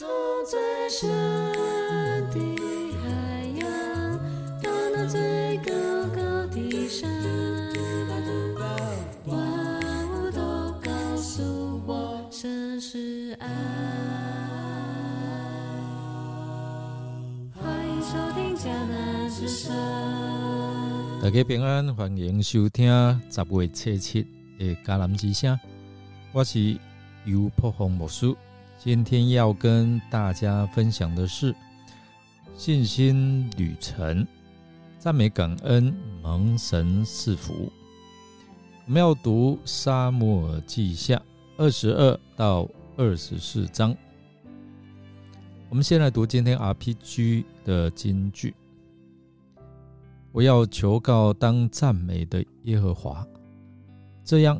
从最深的海洋，到那最高高的山，万物都告诉我，神是爱。欢迎收听迦南之声。大家平安，欢迎收听十月七七的迦南之声。我是尤破红牧师，今天要跟大家分享的是信心旅程，赞美感恩，蒙神赐福。我们要读沙漠耳记下二十二到二十四章。我们先来读今天 RPG 的金句。我要求告当赞美的耶和华，这样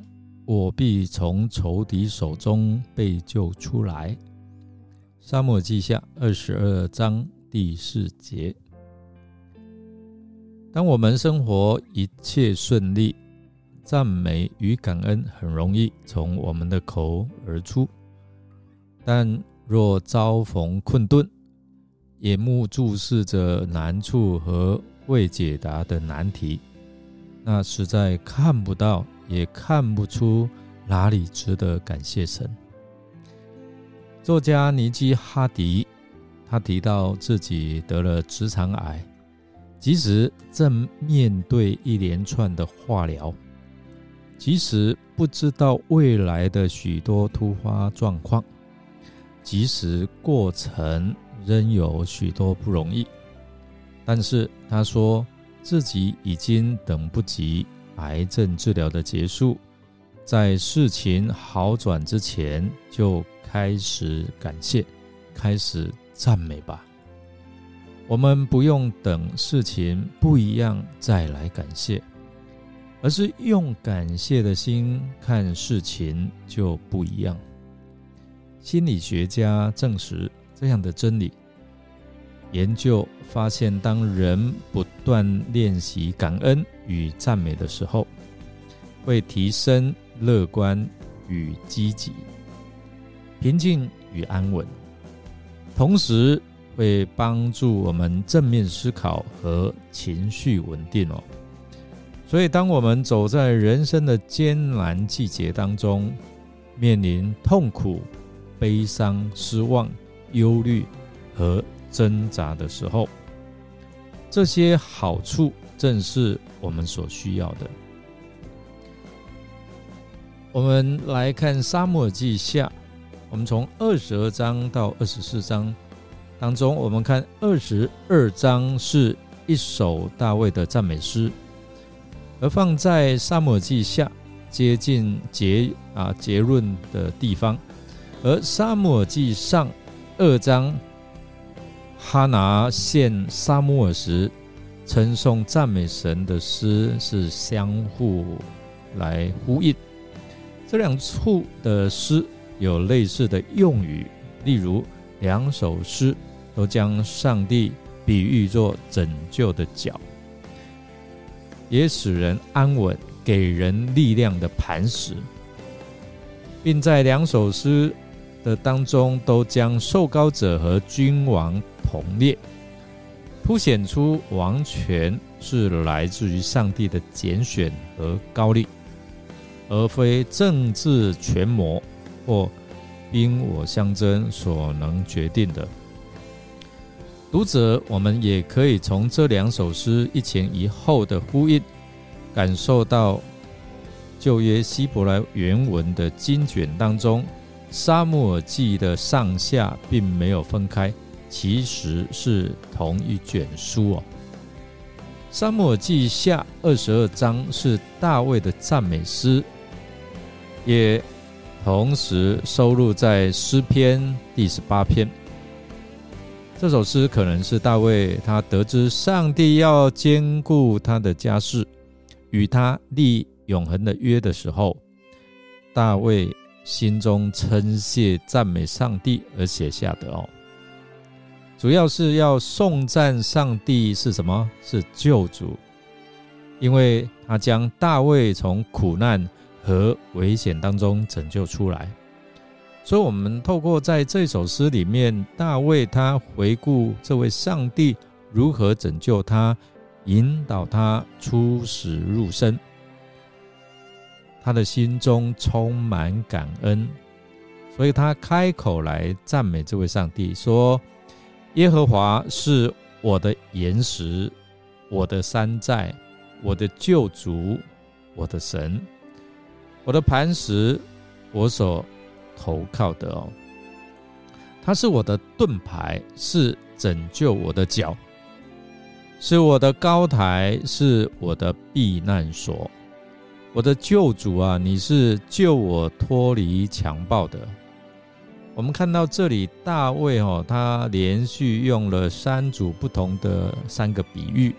我必从仇敌手中被救出来。沙漠记下二十二章第四节。当我们生活一切顺利，赞美与感恩很容易从我们的口而出；但若遭逢困顿，眼目注视着难处和未解答的难题，那实在看不到，也看不出哪里值得感谢神。作家尼基哈迪，他提到自己得了直肠癌，即使正面对一连串的化疗，即使不知道未来的许多突发状况，即使过程仍有许多不容易。但是他说自己已经等不及癌症治疗的结束，在事情好转之前就开始感谢，开始赞美吧。我们不用等事情不一样再来感谢，而是用感谢的心看事情就不一样。心理学家证实这样的真理。研究发现，当人不断练习感恩与赞美的时候，会提升乐观与积极、平静与安稳，同时会帮助我们正面思考和情绪稳定哦。所以，当我们走在人生的艰难季节当中，面临痛苦、悲伤、失望、忧虑和挣扎的时候，这些好处正是我们所需要的。我们来看《沙漠记下》，我们从二十二章到二十四章当中，我们看二十二章是一首大卫的赞美诗，而放在《沙漠记下》接近结啊结论的地方，而《沙漠记上》二章。哈拿献沙漠尔时，称颂赞美神的诗是相互来呼应。这两处的诗有类似的用语，例如两首诗都将上帝比喻作拯救的脚，也使人安稳、给人力量的磐石，并在两首诗的当中都将受膏者和君王。同列，凸显出王权是来自于上帝的拣选和高丽，而非政治权谋或兵我相争所能决定的。读者，我们也可以从这两首诗一前一后的呼应，感受到旧约希伯来原文的经卷当中，《沙漠记》的上下并没有分开。其实是同一卷书哦，《沙漠记下》二十二章是大卫的赞美诗，也同时收录在诗篇第十八篇。这首诗可能是大卫他得知上帝要兼顾他的家事，与他立永恒的约的时候，大卫心中称谢赞美上帝而写下的哦。主要是要颂赞上帝是什么？是救主，因为他将大卫从苦难和危险当中拯救出来，所以，我们透过在这首诗里面，大卫他回顾这位上帝如何拯救他，引导他出死入生，他的心中充满感恩，所以他开口来赞美这位上帝，说：“耶和华是我的岩石，我的山寨，我的救主，我的神，我的磐石，我所。”投靠的哦，他是我的盾牌，是拯救我的脚，是我的高台，是我的避难所，我的救主啊！你是救我脱离强暴的。我们看到这里，大卫哦，他连续用了三组不同的三个比喻，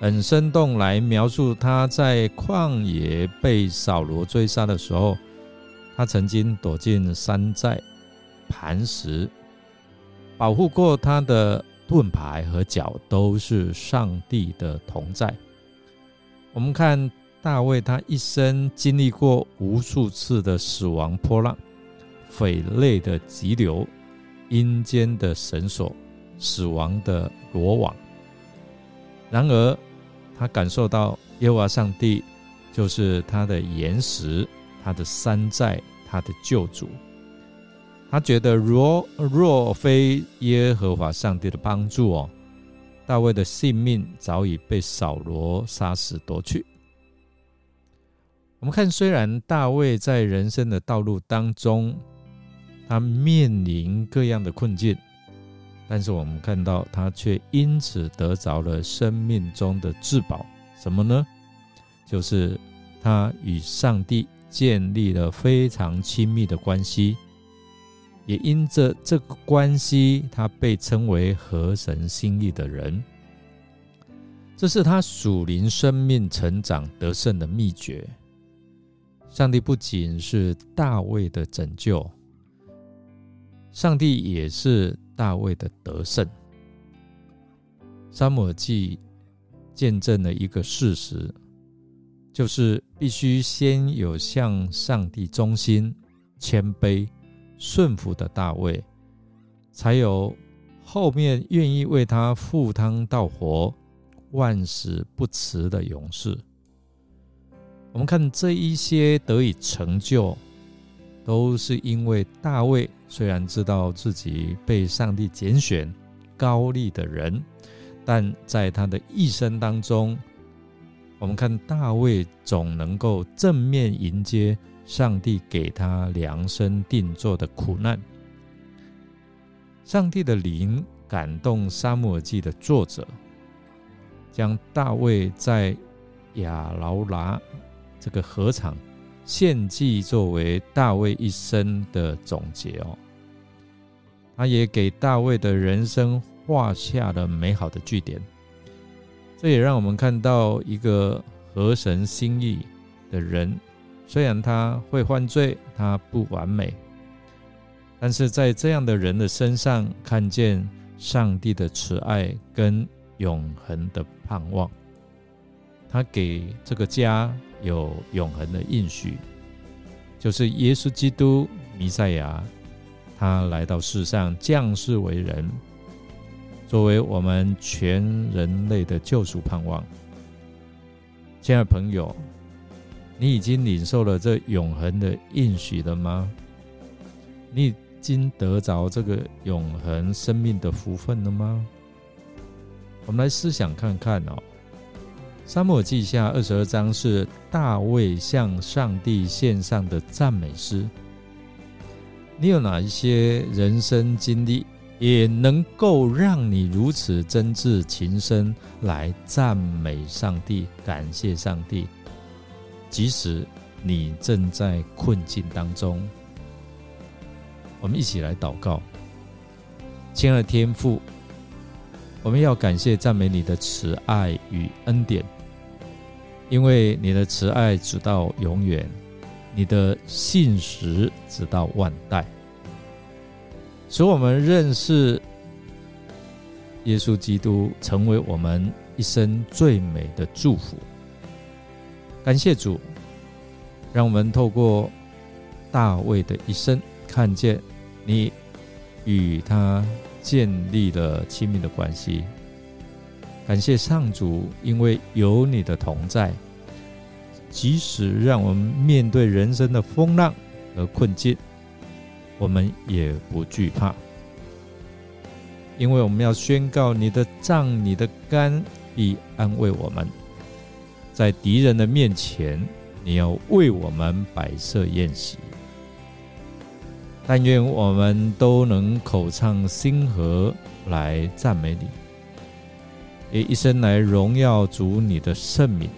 很生动来描述他在旷野被扫罗追杀的时候。他曾经躲进山寨、磐石，保护过他的盾牌和脚，都是上帝的同在。我们看大卫，他一生经历过无数次的死亡波浪、匪类的急流、阴间的绳索、死亡的罗网。然而，他感受到耶和华上帝就是他的岩石。他的山寨，他的救主，他觉得若若非耶和华上帝的帮助哦，大卫的性命早已被扫罗杀死夺去。我们看，虽然大卫在人生的道路当中，他面临各样的困境，但是我们看到他却因此得着了生命中的至宝，什么呢？就是他与上帝。建立了非常亲密的关系，也因着这个关系，他被称为合神心意的人。这是他属灵生命成长得胜的秘诀。上帝不仅是大卫的拯救，上帝也是大卫的得胜。沙摩记见证了一个事实。就是必须先有向上帝忠心、谦卑、顺服的大卫，才有后面愿意为他赴汤蹈火、万死不辞的勇士。我们看这一些得以成就，都是因为大卫虽然知道自己被上帝拣选、高立的人，但在他的一生当中。我们看大卫总能够正面迎接上帝给他量身定做的苦难。上帝的灵感动沙漠记的作者，将大卫在亚劳拉这个河场献祭作为大卫一生的总结哦。他也给大卫的人生画下了美好的句点。这也让我们看到一个合神心意的人，虽然他会犯罪，他不完美，但是在这样的人的身上看见上帝的慈爱跟永恒的盼望。他给这个家有永恒的应许，就是耶稣基督弥赛亚，他来到世上降世为人。作为我们全人类的救赎盼望，亲爱朋友，你已经领受了这永恒的应许了吗？你已经得着这个永恒生命的福分了吗？我们来思想看看哦，《沙漠记下》二十二章是大卫向上帝献上的赞美诗。你有哪一些人生经历？也能够让你如此真挚情深来赞美上帝、感谢上帝，即使你正在困境当中。我们一起来祷告，亲爱的天父，我们要感谢赞美你的慈爱与恩典，因为你的慈爱直到永远，你的信实直到万代。使我们认识耶稣基督，成为我们一生最美的祝福。感谢主，让我们透过大卫的一生，看见你与他建立了亲密的关系。感谢上主，因为有你的同在，即使让我们面对人生的风浪和困境，我们也不惧怕，因为我们要宣告你的杖、你的肝必安慰我们，在敌人的面前，你要为我们摆设宴席。但愿我们都能口唱心和来赞美你。也一生来荣耀主你的圣名，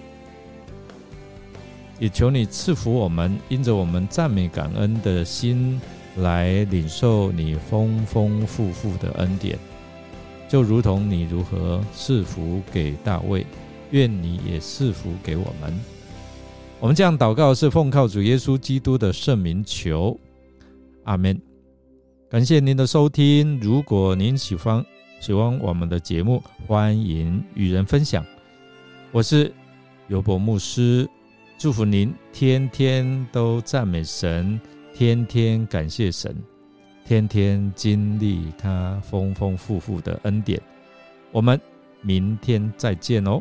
也求你赐福我们，因着我们赞美感恩的心来领受你丰丰富富的恩典，就如同你如何赐福给大卫，愿你也赐福给我们。我们这样祷告是奉靠主耶稣基督的圣名求，阿门。感谢您的收听，如果您喜欢。喜欢我们的节目，欢迎与人分享。我是尤伯牧师，祝福您天天都赞美神，天天感谢神，天天经历他丰丰富富的恩典。我们明天再见哦。